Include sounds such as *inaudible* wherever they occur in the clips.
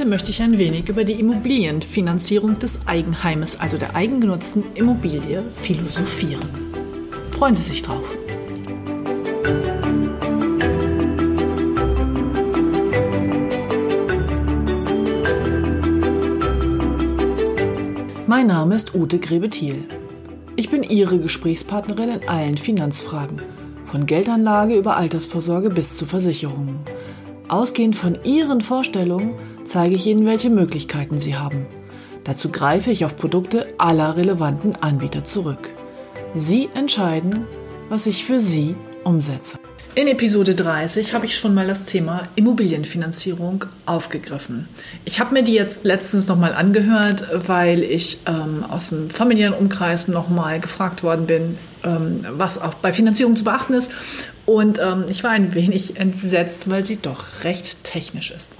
Heute möchte ich ein wenig über die Immobilienfinanzierung des Eigenheimes, also der eigengenutzten Immobilie, philosophieren. Freuen Sie sich drauf. Mein Name ist Ute Grebethiel. Ich bin Ihre Gesprächspartnerin in allen Finanzfragen, von Geldanlage über Altersvorsorge bis zu Versicherungen. Ausgehend von Ihren Vorstellungen zeige ich Ihnen, welche Möglichkeiten Sie haben. Dazu greife ich auf Produkte aller relevanten Anbieter zurück. Sie entscheiden, was ich für Sie umsetze. In Episode 30 habe ich schon mal das Thema Immobilienfinanzierung aufgegriffen. Ich habe mir die jetzt letztens nochmal angehört, weil ich ähm, aus dem familiären Umkreis nochmal gefragt worden bin, ähm, was auch bei Finanzierung zu beachten ist. Und ähm, ich war ein wenig entsetzt, weil sie doch recht technisch ist.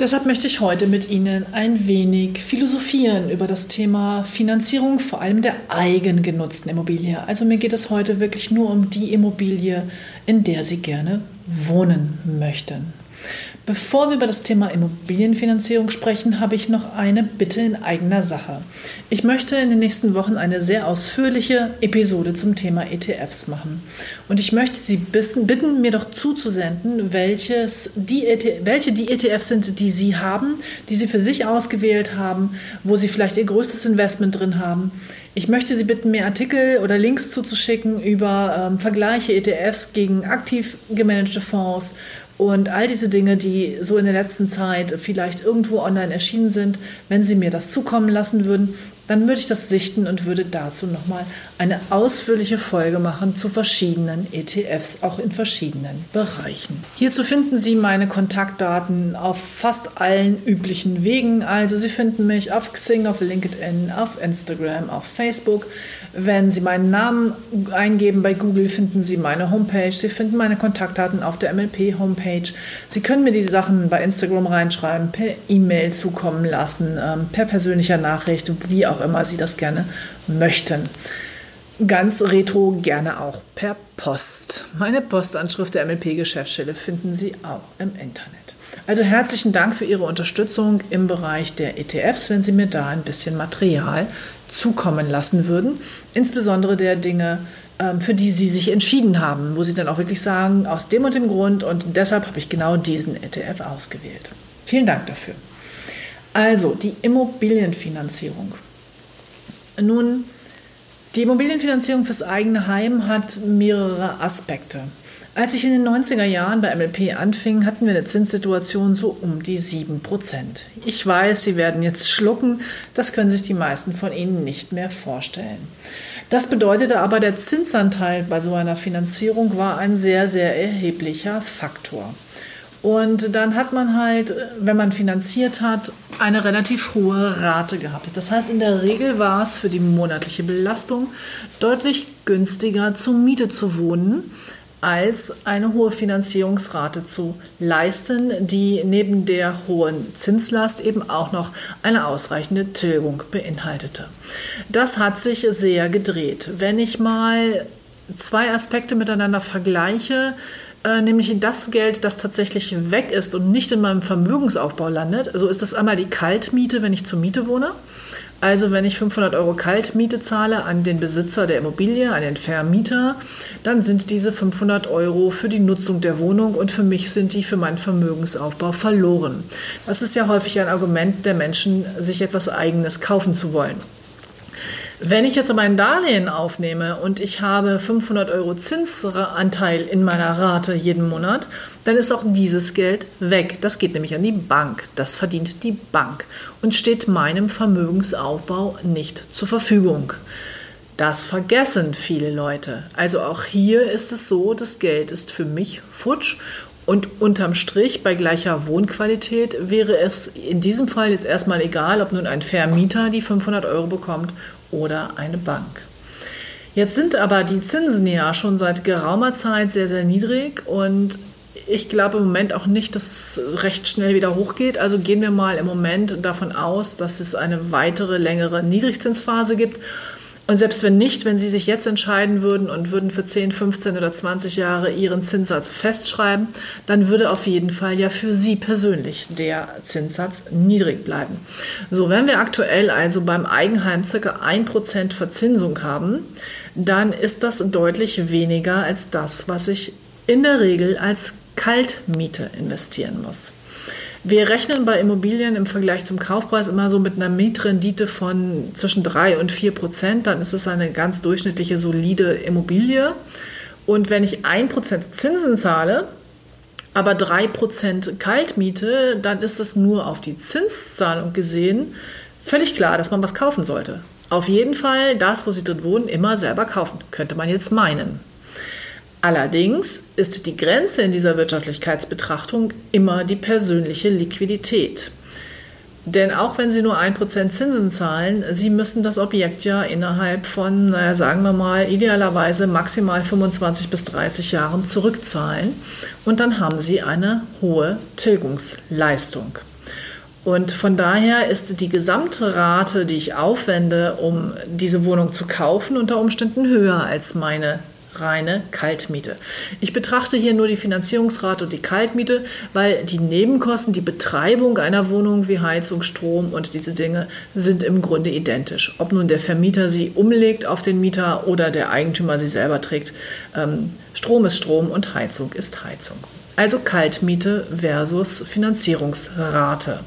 Deshalb möchte ich heute mit Ihnen ein wenig philosophieren über das Thema Finanzierung, vor allem der eigengenutzten Immobilie. Also mir geht es heute wirklich nur um die Immobilie, in der Sie gerne wohnen möchten. Bevor wir über das Thema Immobilienfinanzierung sprechen, habe ich noch eine Bitte in eigener Sache. Ich möchte in den nächsten Wochen eine sehr ausführliche Episode zum Thema ETFs machen. Und ich möchte Sie bitten, mir doch zuzusenden, welches die ETF, welche die ETFs sind, die Sie haben, die Sie für sich ausgewählt haben, wo Sie vielleicht Ihr größtes Investment drin haben. Ich möchte Sie bitten, mir Artikel oder Links zuzuschicken über ähm, Vergleiche ETFs gegen aktiv gemanagte Fonds und all diese Dinge, die so in der letzten Zeit vielleicht irgendwo online erschienen sind, wenn Sie mir das zukommen lassen würden, dann würde ich das sichten und würde dazu nochmal eine ausführliche Folge machen zu verschiedenen ETFs, auch in verschiedenen Bereichen. Hierzu finden Sie meine Kontaktdaten auf fast allen üblichen Wegen. Also Sie finden mich auf Xing, auf LinkedIn, auf Instagram, auf Facebook. Wenn Sie meinen Namen eingeben bei Google, finden Sie meine Homepage. Sie finden meine Kontaktdaten auf der MLP-Homepage. Sie können mir die Sachen bei Instagram reinschreiben, per E-Mail zukommen lassen, ähm, per persönlicher Nachricht, wie auch auch immer Sie das gerne möchten. Ganz retro gerne auch per Post. Meine Postanschrift der MLP-Geschäftsstelle finden Sie auch im Internet. Also herzlichen Dank für Ihre Unterstützung im Bereich der ETFs, wenn Sie mir da ein bisschen Material zukommen lassen würden. Insbesondere der Dinge, ähm, für die Sie sich entschieden haben, wo Sie dann auch wirklich sagen, aus dem und dem Grund und deshalb habe ich genau diesen ETF ausgewählt. Vielen Dank dafür. Also die Immobilienfinanzierung. Nun, die Immobilienfinanzierung fürs eigene Heim hat mehrere Aspekte. Als ich in den 90er Jahren bei MLP anfing, hatten wir eine Zinssituation so um die 7%. Ich weiß, Sie werden jetzt schlucken, das können sich die meisten von Ihnen nicht mehr vorstellen. Das bedeutete aber, der Zinsanteil bei so einer Finanzierung war ein sehr, sehr erheblicher Faktor. Und dann hat man halt, wenn man finanziert hat, eine relativ hohe Rate gehabt. Das heißt, in der Regel war es für die monatliche Belastung deutlich günstiger, zur Miete zu wohnen, als eine hohe Finanzierungsrate zu leisten, die neben der hohen Zinslast eben auch noch eine ausreichende Tilgung beinhaltete. Das hat sich sehr gedreht. Wenn ich mal zwei Aspekte miteinander vergleiche, äh, nämlich das Geld, das tatsächlich weg ist und nicht in meinem Vermögensaufbau landet. So ist das einmal die Kaltmiete, wenn ich zur Miete wohne. Also wenn ich 500 Euro Kaltmiete zahle an den Besitzer der Immobilie, an den Vermieter, dann sind diese 500 Euro für die Nutzung der Wohnung und für mich sind die für meinen Vermögensaufbau verloren. Das ist ja häufig ein Argument der Menschen, sich etwas Eigenes kaufen zu wollen. Wenn ich jetzt aber ein Darlehen aufnehme und ich habe 500 Euro Zinsanteil in meiner Rate jeden Monat, dann ist auch dieses Geld weg. Das geht nämlich an die Bank. Das verdient die Bank und steht meinem Vermögensaufbau nicht zur Verfügung. Das vergessen viele Leute. Also auch hier ist es so, das Geld ist für mich futsch Und unterm Strich bei gleicher Wohnqualität wäre es in diesem Fall jetzt erstmal egal, ob nun ein Vermieter die 500 Euro bekommt oder eine Bank. Jetzt sind aber die Zinsen ja schon seit geraumer Zeit sehr, sehr niedrig und ich glaube im Moment auch nicht, dass es recht schnell wieder hochgeht. Also gehen wir mal im Moment davon aus, dass es eine weitere längere Niedrigzinsphase gibt. Und selbst wenn nicht, wenn Sie sich jetzt entscheiden würden und würden für 10, 15 oder 20 Jahre Ihren Zinssatz festschreiben, dann würde auf jeden Fall ja für Sie persönlich der Zinssatz niedrig bleiben. So, wenn wir aktuell also beim Eigenheim circa 1% Verzinsung haben, dann ist das deutlich weniger als das, was ich in der Regel als Kaltmiete investieren muss. Wir rechnen bei Immobilien im Vergleich zum Kaufpreis immer so mit einer Mietrendite von zwischen 3 und 4 Prozent. Dann ist es eine ganz durchschnittliche, solide Immobilie. Und wenn ich 1 Prozent Zinsen zahle, aber 3 Prozent Kaltmiete, dann ist es nur auf die Zinszahlung gesehen völlig klar, dass man was kaufen sollte. Auf jeden Fall das, wo Sie drin wohnen, immer selber kaufen, könnte man jetzt meinen. Allerdings ist die Grenze in dieser Wirtschaftlichkeitsbetrachtung immer die persönliche Liquidität. Denn auch wenn Sie nur 1% Zinsen zahlen, Sie müssen das Objekt ja innerhalb von, naja, sagen wir mal, idealerweise maximal 25 bis 30 Jahren zurückzahlen. Und dann haben Sie eine hohe Tilgungsleistung. Und von daher ist die gesamte Rate, die ich aufwende, um diese Wohnung zu kaufen, unter Umständen höher als meine reine Kaltmiete. Ich betrachte hier nur die Finanzierungsrate und die Kaltmiete, weil die Nebenkosten, die Betreibung einer Wohnung wie Heizung, Strom und diese Dinge sind im Grunde identisch. Ob nun der Vermieter sie umlegt auf den Mieter oder der Eigentümer sie selber trägt. Ähm, Strom ist Strom und Heizung ist Heizung. Also Kaltmiete versus Finanzierungsrate.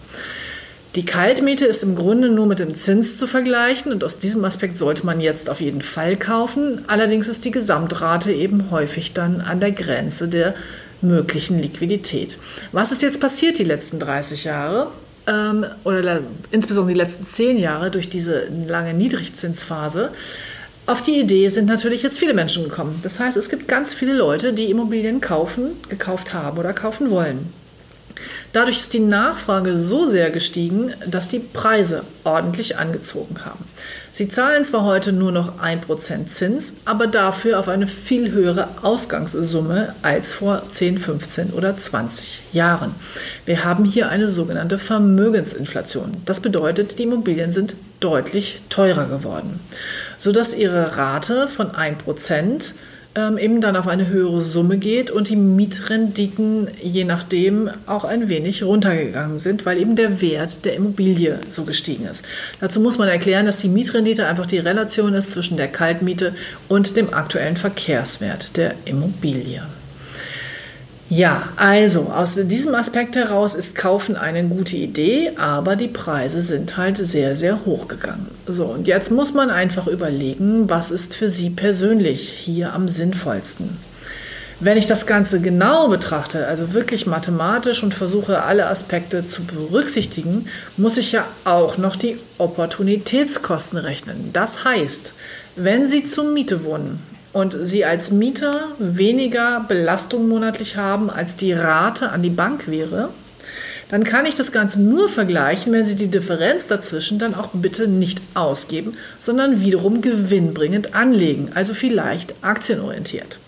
Die Kaltmiete ist im Grunde nur mit dem Zins zu vergleichen und aus diesem Aspekt sollte man jetzt auf jeden Fall kaufen. Allerdings ist die Gesamtrate eben häufig dann an der Grenze der möglichen Liquidität. Was ist jetzt passiert die letzten 30 Jahre? Ähm, oder insbesondere die letzten 10 Jahre durch diese lange Niedrigzinsphase? Auf die Idee sind natürlich jetzt viele Menschen gekommen. Das heißt, es gibt ganz viele Leute, die Immobilien kaufen, gekauft haben oder kaufen wollen. Dadurch ist die Nachfrage so sehr gestiegen, dass die Preise ordentlich angezogen haben. Sie zahlen zwar heute nur noch 1% Zins, aber dafür auf eine viel höhere Ausgangssumme als vor 10, 15 oder 20 Jahren. Wir haben hier eine sogenannte Vermögensinflation. Das bedeutet, die Immobilien sind deutlich teurer geworden, sodass ihre Rate von 1% ähm, eben dann auf eine höhere Summe geht und die Mietrenditen je nachdem auch ein wenig runtergegangen sind, weil eben der Wert der Immobilie so gestiegen ist. Dazu muss man erklären, dass die Mietrendite einfach die Relation ist zwischen der Kaltmiete und dem aktuellen Verkehrswert der Immobilie. Ja, also aus diesem Aspekt heraus ist Kaufen eine gute Idee, aber die Preise sind halt sehr, sehr hoch gegangen. So, und jetzt muss man einfach überlegen, was ist für Sie persönlich hier am sinnvollsten. Wenn ich das Ganze genau betrachte, also wirklich mathematisch und versuche alle Aspekte zu berücksichtigen, muss ich ja auch noch die Opportunitätskosten rechnen. Das heißt, wenn Sie zur Miete wohnen, und Sie als Mieter weniger Belastung monatlich haben, als die Rate an die Bank wäre, dann kann ich das Ganze nur vergleichen, wenn Sie die Differenz dazwischen dann auch bitte nicht ausgeben, sondern wiederum gewinnbringend anlegen, also vielleicht aktienorientiert.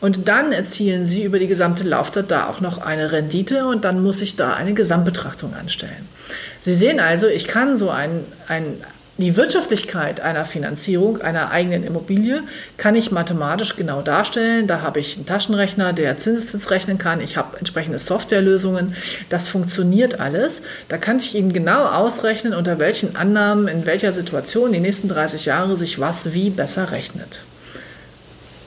Und dann erzielen Sie über die gesamte Laufzeit da auch noch eine Rendite und dann muss ich da eine Gesamtbetrachtung anstellen. Sie sehen also, ich kann so ein, ein die Wirtschaftlichkeit einer Finanzierung einer eigenen Immobilie kann ich mathematisch genau darstellen. Da habe ich einen Taschenrechner, der Zinseszins rechnen kann. Ich habe entsprechende Softwarelösungen. Das funktioniert alles. Da kann ich Ihnen genau ausrechnen, unter welchen Annahmen, in welcher Situation die nächsten 30 Jahre sich was wie besser rechnet.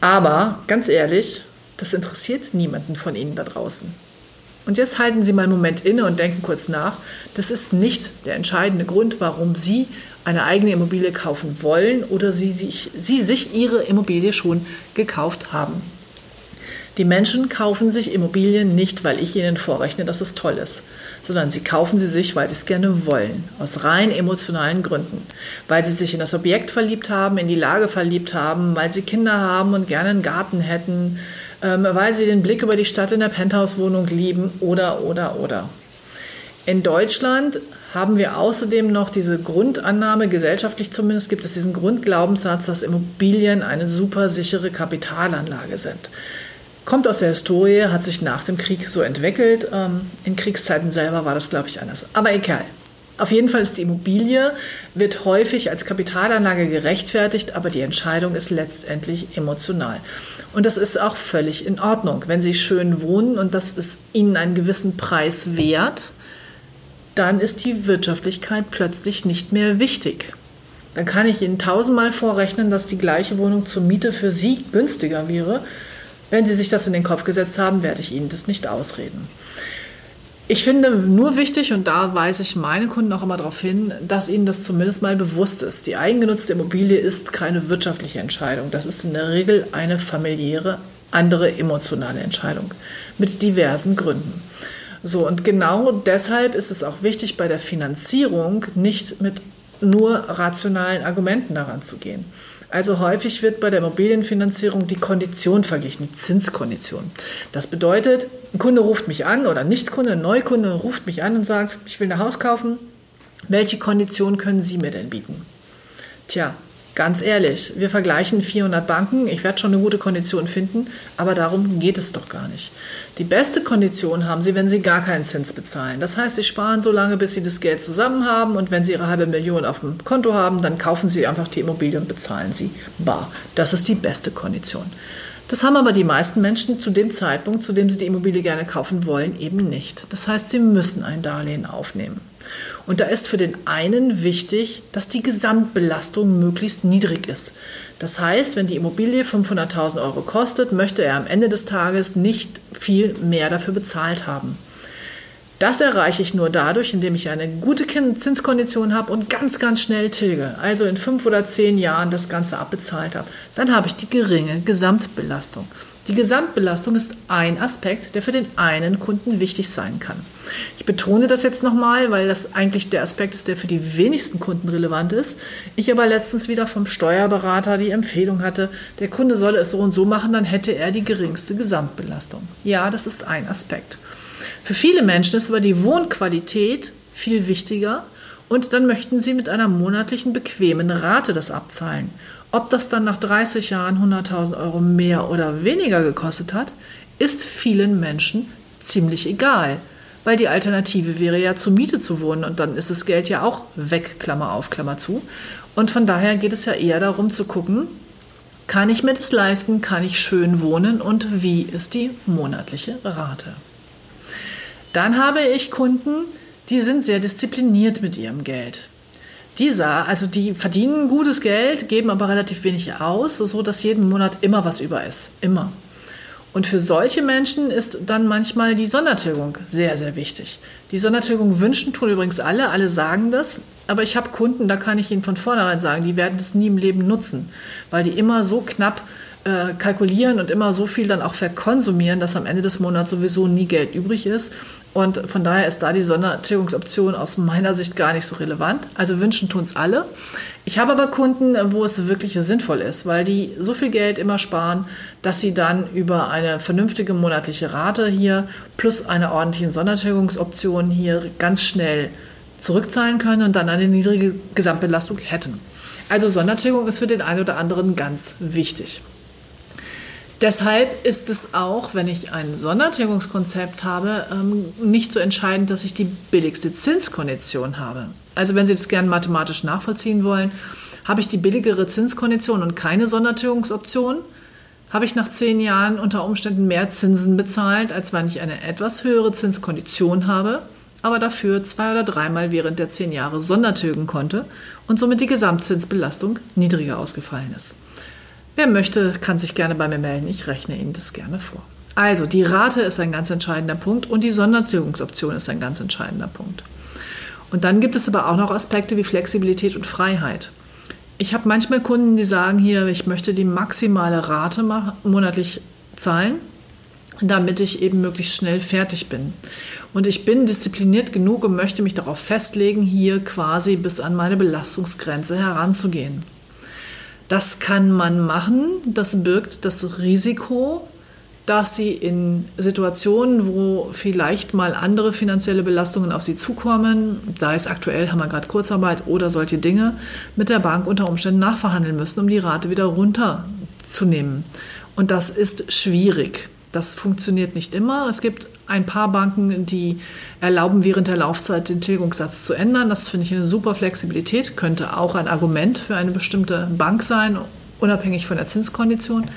Aber ganz ehrlich, das interessiert niemanden von Ihnen da draußen. Und jetzt halten Sie mal einen Moment inne und denken kurz nach. Das ist nicht der entscheidende Grund, warum Sie eine eigene Immobilie kaufen wollen oder sie sich, sie sich ihre Immobilie schon gekauft haben. Die Menschen kaufen sich Immobilien nicht, weil ich ihnen vorrechne, dass es toll ist, sondern sie kaufen sie sich, weil sie es gerne wollen, aus rein emotionalen Gründen, weil sie sich in das Objekt verliebt haben, in die Lage verliebt haben, weil sie Kinder haben und gerne einen Garten hätten, ähm, weil sie den Blick über die Stadt in der Penthouse-Wohnung lieben oder, oder, oder. In Deutschland haben wir außerdem noch diese Grundannahme, gesellschaftlich zumindest gibt es diesen Grundglaubenssatz, dass Immobilien eine super sichere Kapitalanlage sind. Kommt aus der Historie, hat sich nach dem Krieg so entwickelt. Ähm, in Kriegszeiten selber war das, glaube ich, anders. Aber egal. Auf jeden Fall ist die Immobilie, wird häufig als Kapitalanlage gerechtfertigt, aber die Entscheidung ist letztendlich emotional. Und das ist auch völlig in Ordnung. Wenn Sie schön wohnen und das ist Ihnen einen gewissen Preis wert, dann ist die Wirtschaftlichkeit plötzlich nicht mehr wichtig. Dann kann ich Ihnen tausendmal vorrechnen, dass die gleiche Wohnung zur Miete für Sie günstiger wäre. Wenn Sie sich das in den Kopf gesetzt haben, werde ich Ihnen das nicht ausreden. Ich finde nur wichtig, und da weise ich meine Kunden auch immer darauf hin, dass ihnen das zumindest mal bewusst ist. Die eigengenutzte Immobilie ist keine wirtschaftliche Entscheidung. Das ist in der Regel eine familiäre, andere emotionale Entscheidung mit diversen Gründen. So, und genau deshalb ist es auch wichtig, bei der Finanzierung nicht mit nur rationalen Argumenten daran zu gehen. Also häufig wird bei der Immobilienfinanzierung die Kondition verglichen, die Zinskondition. Das bedeutet, ein Kunde ruft mich an oder ein Nichtkunde, ein Neukunde ruft mich an und sagt, ich will ein Haus kaufen. Welche Kondition können Sie mir denn bieten? Tja, Ganz ehrlich, wir vergleichen 400 Banken. Ich werde schon eine gute Kondition finden, aber darum geht es doch gar nicht. Die beste Kondition haben Sie, wenn Sie gar keinen Zins bezahlen. Das heißt, Sie sparen so lange, bis Sie das Geld zusammen haben und wenn Sie Ihre halbe Million auf dem Konto haben, dann kaufen Sie einfach die Immobilie und bezahlen sie bar. Das ist die beste Kondition. Das haben aber die meisten Menschen zu dem Zeitpunkt, zu dem sie die Immobilie gerne kaufen wollen, eben nicht. Das heißt, sie müssen ein Darlehen aufnehmen. Und da ist für den einen wichtig, dass die Gesamtbelastung möglichst niedrig ist. Das heißt, wenn die Immobilie 500.000 Euro kostet, möchte er am Ende des Tages nicht viel mehr dafür bezahlt haben. Das erreiche ich nur dadurch, indem ich eine gute Zinskondition habe und ganz, ganz schnell tilge. Also in fünf oder zehn Jahren das Ganze abbezahlt habe. Dann habe ich die geringe Gesamtbelastung. Die Gesamtbelastung ist ein Aspekt, der für den einen Kunden wichtig sein kann. Ich betone das jetzt nochmal, weil das eigentlich der Aspekt ist, der für die wenigsten Kunden relevant ist. Ich aber letztens wieder vom Steuerberater die Empfehlung hatte, der Kunde solle es so und so machen, dann hätte er die geringste Gesamtbelastung. Ja, das ist ein Aspekt. Für viele Menschen ist aber die Wohnqualität viel wichtiger und dann möchten sie mit einer monatlichen bequemen Rate das abzahlen. Ob das dann nach 30 Jahren 100.000 Euro mehr oder weniger gekostet hat, ist vielen Menschen ziemlich egal, weil die Alternative wäre ja zur Miete zu wohnen und dann ist das Geld ja auch weg, Klammer auf, Klammer zu. Und von daher geht es ja eher darum zu gucken, kann ich mir das leisten, kann ich schön wohnen und wie ist die monatliche Rate. Dann habe ich Kunden, die sind sehr diszipliniert mit ihrem Geld. Dieser, also die verdienen gutes Geld, geben aber relativ wenig aus, so dass jeden Monat immer was über ist. Immer. Und für solche Menschen ist dann manchmal die Sondertilgung sehr, sehr wichtig. Die Sondertilgung wünschen tun übrigens alle, alle sagen das. Aber ich habe Kunden, da kann ich Ihnen von vornherein sagen, die werden das nie im Leben nutzen, weil die immer so knapp äh, kalkulieren und immer so viel dann auch verkonsumieren, dass am Ende des Monats sowieso nie Geld übrig ist. Und von daher ist da die Sondertilgungsoption aus meiner Sicht gar nicht so relevant. Also wünschen tun es alle. Ich habe aber Kunden, wo es wirklich sinnvoll ist, weil die so viel Geld immer sparen, dass sie dann über eine vernünftige monatliche Rate hier plus eine ordentliche Sondertilgungsoption hier ganz schnell zurückzahlen können und dann eine niedrige Gesamtbelastung hätten. Also Sondertilgung ist für den einen oder anderen ganz wichtig. Deshalb ist es auch, wenn ich ein Sondertilgungskonzept habe, ähm, nicht so entscheidend, dass ich die billigste Zinskondition habe. Also wenn Sie das gerne mathematisch nachvollziehen wollen, habe ich die billigere Zinskondition und keine Sondertilgungsoption, habe ich nach zehn Jahren unter Umständen mehr Zinsen bezahlt, als wenn ich eine etwas höhere Zinskondition habe, aber dafür zwei oder dreimal während der zehn Jahre Sondertilgen konnte und somit die Gesamtzinsbelastung niedriger ausgefallen ist. Wer möchte, kann sich gerne bei mir melden. Ich rechne Ihnen das gerne vor. Also, die Rate ist ein ganz entscheidender Punkt und die Sondertilgungsoption ist ein ganz entscheidender Punkt. Und dann gibt es aber auch noch Aspekte wie Flexibilität und Freiheit. Ich habe manchmal Kunden, die sagen hier, ich möchte die maximale Rate monatlich zahlen, damit ich eben möglichst schnell fertig bin. Und ich bin diszipliniert genug und möchte mich darauf festlegen, hier quasi bis an meine Belastungsgrenze heranzugehen. Das kann man machen. Das birgt das Risiko, dass sie in Situationen, wo vielleicht mal andere finanzielle Belastungen auf sie zukommen, sei es aktuell, haben wir gerade Kurzarbeit oder solche Dinge, mit der Bank unter Umständen nachverhandeln müssen, um die Rate wieder runterzunehmen. Und das ist schwierig. Das funktioniert nicht immer. Es gibt ein paar Banken, die erlauben, während der Laufzeit den Tilgungssatz zu ändern. Das finde ich eine super Flexibilität, könnte auch ein Argument für eine bestimmte Bank sein, unabhängig von der Zinskondition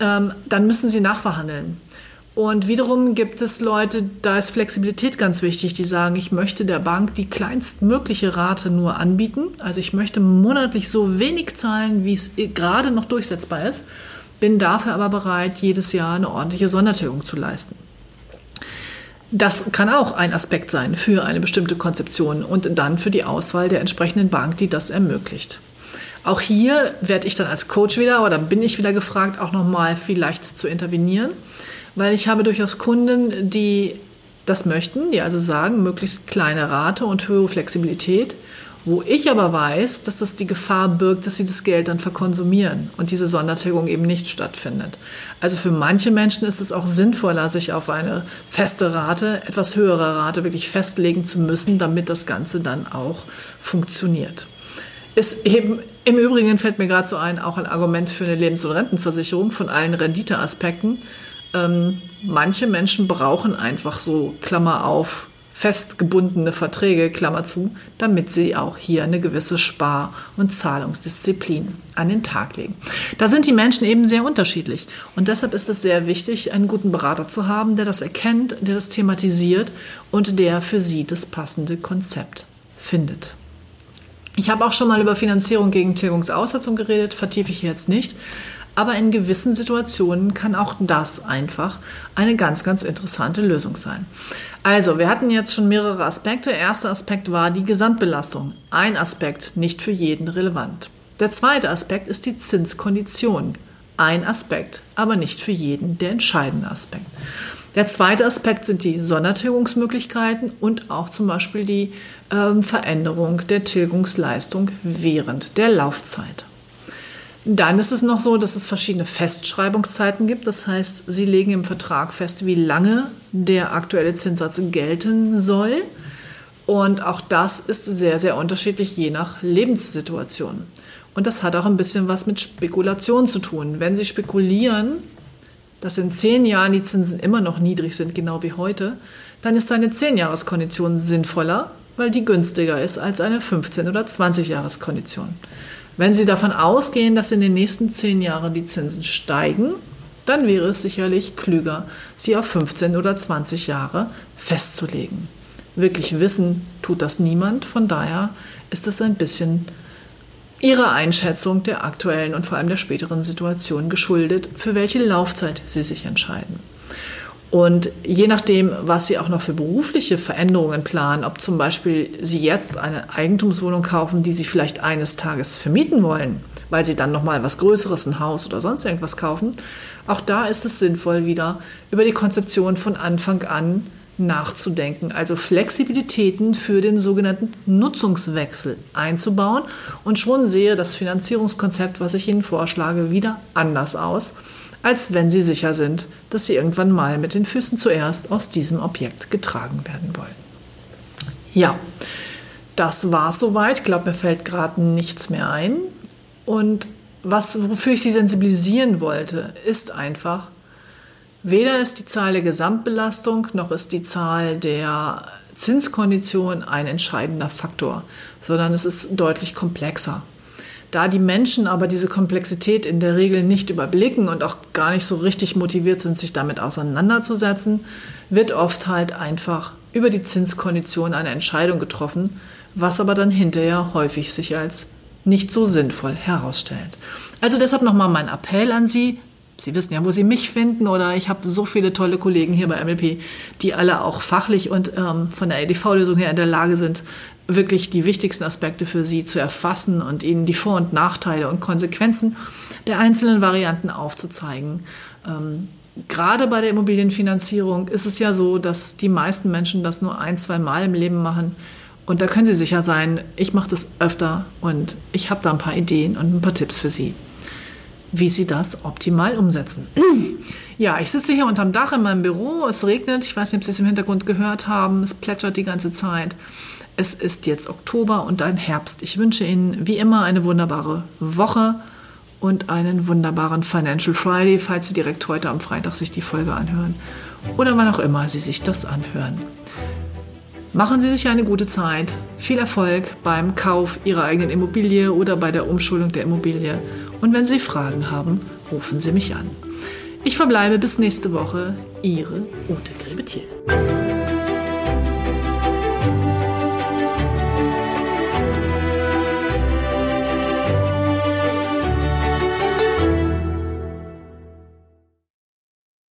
ähm, dann müssen sie nachverhandeln. Und wiederum gibt es Leute, da ist Flexibilität ganz wichtig, die sagen, ich möchte der Bank die kleinstmögliche Rate nur anbieten. Also ich möchte monatlich so wenig zahlen, wie es gerade noch durchsetzbar ist, bin dafür aber bereit, jedes Jahr eine ordentliche Sondertilgung zu leisten. Das kann auch ein Aspekt sein für eine bestimmte Konzeption und dann für die Auswahl der entsprechenden Bank, die das ermöglicht. Auch hier werde ich dann als Coach wieder oder bin ich wieder gefragt, auch nochmal vielleicht zu intervenieren, weil ich habe durchaus Kunden, die das möchten, die also sagen, möglichst kleine Rate und höhere Flexibilität, wo ich aber weiß, dass das die Gefahr birgt, dass sie das Geld dann verkonsumieren und diese Sondertilgung eben nicht stattfindet. Also für manche Menschen ist es auch sinnvoller, sich auf eine feste Rate, etwas höhere Rate wirklich festlegen zu müssen, damit das Ganze dann auch funktioniert ist eben im Übrigen fällt mir gerade so ein, auch ein Argument für eine Lebens- und Rentenversicherung von allen Renditeaspekten. Ähm, manche Menschen brauchen einfach so, Klammer auf, festgebundene Verträge, Klammer zu, damit sie auch hier eine gewisse Spar- und Zahlungsdisziplin an den Tag legen. Da sind die Menschen eben sehr unterschiedlich. Und deshalb ist es sehr wichtig, einen guten Berater zu haben, der das erkennt, der das thematisiert und der für sie das passende Konzept findet. Ich habe auch schon mal über Finanzierung gegen Tilgungsaussetzung geredet, vertiefe ich jetzt nicht. Aber in gewissen Situationen kann auch das einfach eine ganz, ganz interessante Lösung sein. Also, wir hatten jetzt schon mehrere Aspekte. Erster Aspekt war die Gesamtbelastung. Ein Aspekt, nicht für jeden relevant. Der zweite Aspekt ist die Zinskondition. Ein Aspekt, aber nicht für jeden der entscheidende Aspekt. Der zweite Aspekt sind die Sondertilgungsmöglichkeiten und auch zum Beispiel die ähm, Veränderung der Tilgungsleistung während der Laufzeit. Dann ist es noch so, dass es verschiedene Festschreibungszeiten gibt. Das heißt, Sie legen im Vertrag fest, wie lange der aktuelle Zinssatz gelten soll. Und auch das ist sehr, sehr unterschiedlich je nach Lebenssituation. Und das hat auch ein bisschen was mit Spekulation zu tun. Wenn Sie spekulieren, dass in zehn Jahren die Zinsen immer noch niedrig sind, genau wie heute, dann ist eine 10-Jahres-Kondition sinnvoller, weil die günstiger ist als eine 15- oder 20-Jahres-Kondition. Wenn Sie davon ausgehen, dass in den nächsten zehn Jahren die Zinsen steigen, dann wäre es sicherlich klüger, sie auf 15 oder 20 Jahre festzulegen. Wirklich wissen tut das niemand, von daher ist das ein bisschen Ihrer Einschätzung der aktuellen und vor allem der späteren Situation geschuldet, für welche Laufzeit Sie sich entscheiden. Und je nachdem, was Sie auch noch für berufliche Veränderungen planen, ob zum Beispiel Sie jetzt eine Eigentumswohnung kaufen, die Sie vielleicht eines Tages vermieten wollen, weil Sie dann nochmal was Größeres, ein Haus oder sonst irgendwas kaufen, auch da ist es sinnvoll, wieder über die Konzeption von Anfang an nachzudenken, also Flexibilitäten für den sogenannten Nutzungswechsel einzubauen. Und schon sehe das Finanzierungskonzept, was ich Ihnen vorschlage, wieder anders aus, als wenn Sie sicher sind, dass Sie irgendwann mal mit den Füßen zuerst aus diesem Objekt getragen werden wollen. Ja, das war es soweit. Ich glaube, mir fällt gerade nichts mehr ein. Und was, wofür ich Sie sensibilisieren wollte, ist einfach, Weder ist die Zahl der Gesamtbelastung noch ist die Zahl der Zinskondition ein entscheidender Faktor, sondern es ist deutlich komplexer. Da die Menschen aber diese Komplexität in der Regel nicht überblicken und auch gar nicht so richtig motiviert sind, sich damit auseinanderzusetzen, wird oft halt einfach über die Zinskondition eine Entscheidung getroffen, was aber dann hinterher häufig sich als nicht so sinnvoll herausstellt. Also deshalb nochmal mein Appell an Sie, Sie wissen ja, wo Sie mich finden oder ich habe so viele tolle Kollegen hier bei MLP, die alle auch fachlich und ähm, von der EDV-Lösung her in der Lage sind, wirklich die wichtigsten Aspekte für Sie zu erfassen und Ihnen die Vor- und Nachteile und Konsequenzen der einzelnen Varianten aufzuzeigen. Ähm, gerade bei der Immobilienfinanzierung ist es ja so, dass die meisten Menschen das nur ein, zwei Mal im Leben machen. Und da können Sie sicher sein, ich mache das öfter und ich habe da ein paar Ideen und ein paar Tipps für Sie wie Sie das optimal umsetzen. *clears throat* Ja, ich sitze hier unterm Dach in meinem Büro. Es regnet. Ich weiß nicht, ob Sie es im Hintergrund gehört haben. Es plätschert die ganze Zeit. Es ist jetzt Oktober und ein Herbst. Ich wünsche Ihnen wie immer eine wunderbare Woche und einen wunderbaren Financial Friday, falls Sie direkt heute am Freitag sich die Folge anhören oder wann auch immer Sie sich das anhören. Machen Sie sich eine gute Zeit. Viel Erfolg beim Kauf Ihrer eigenen Immobilie oder bei der Umschuldung der Immobilie. Und wenn Sie Fragen haben, rufen Sie mich an. Ich verbleibe bis nächste Woche. Ihre Ute Grebetier.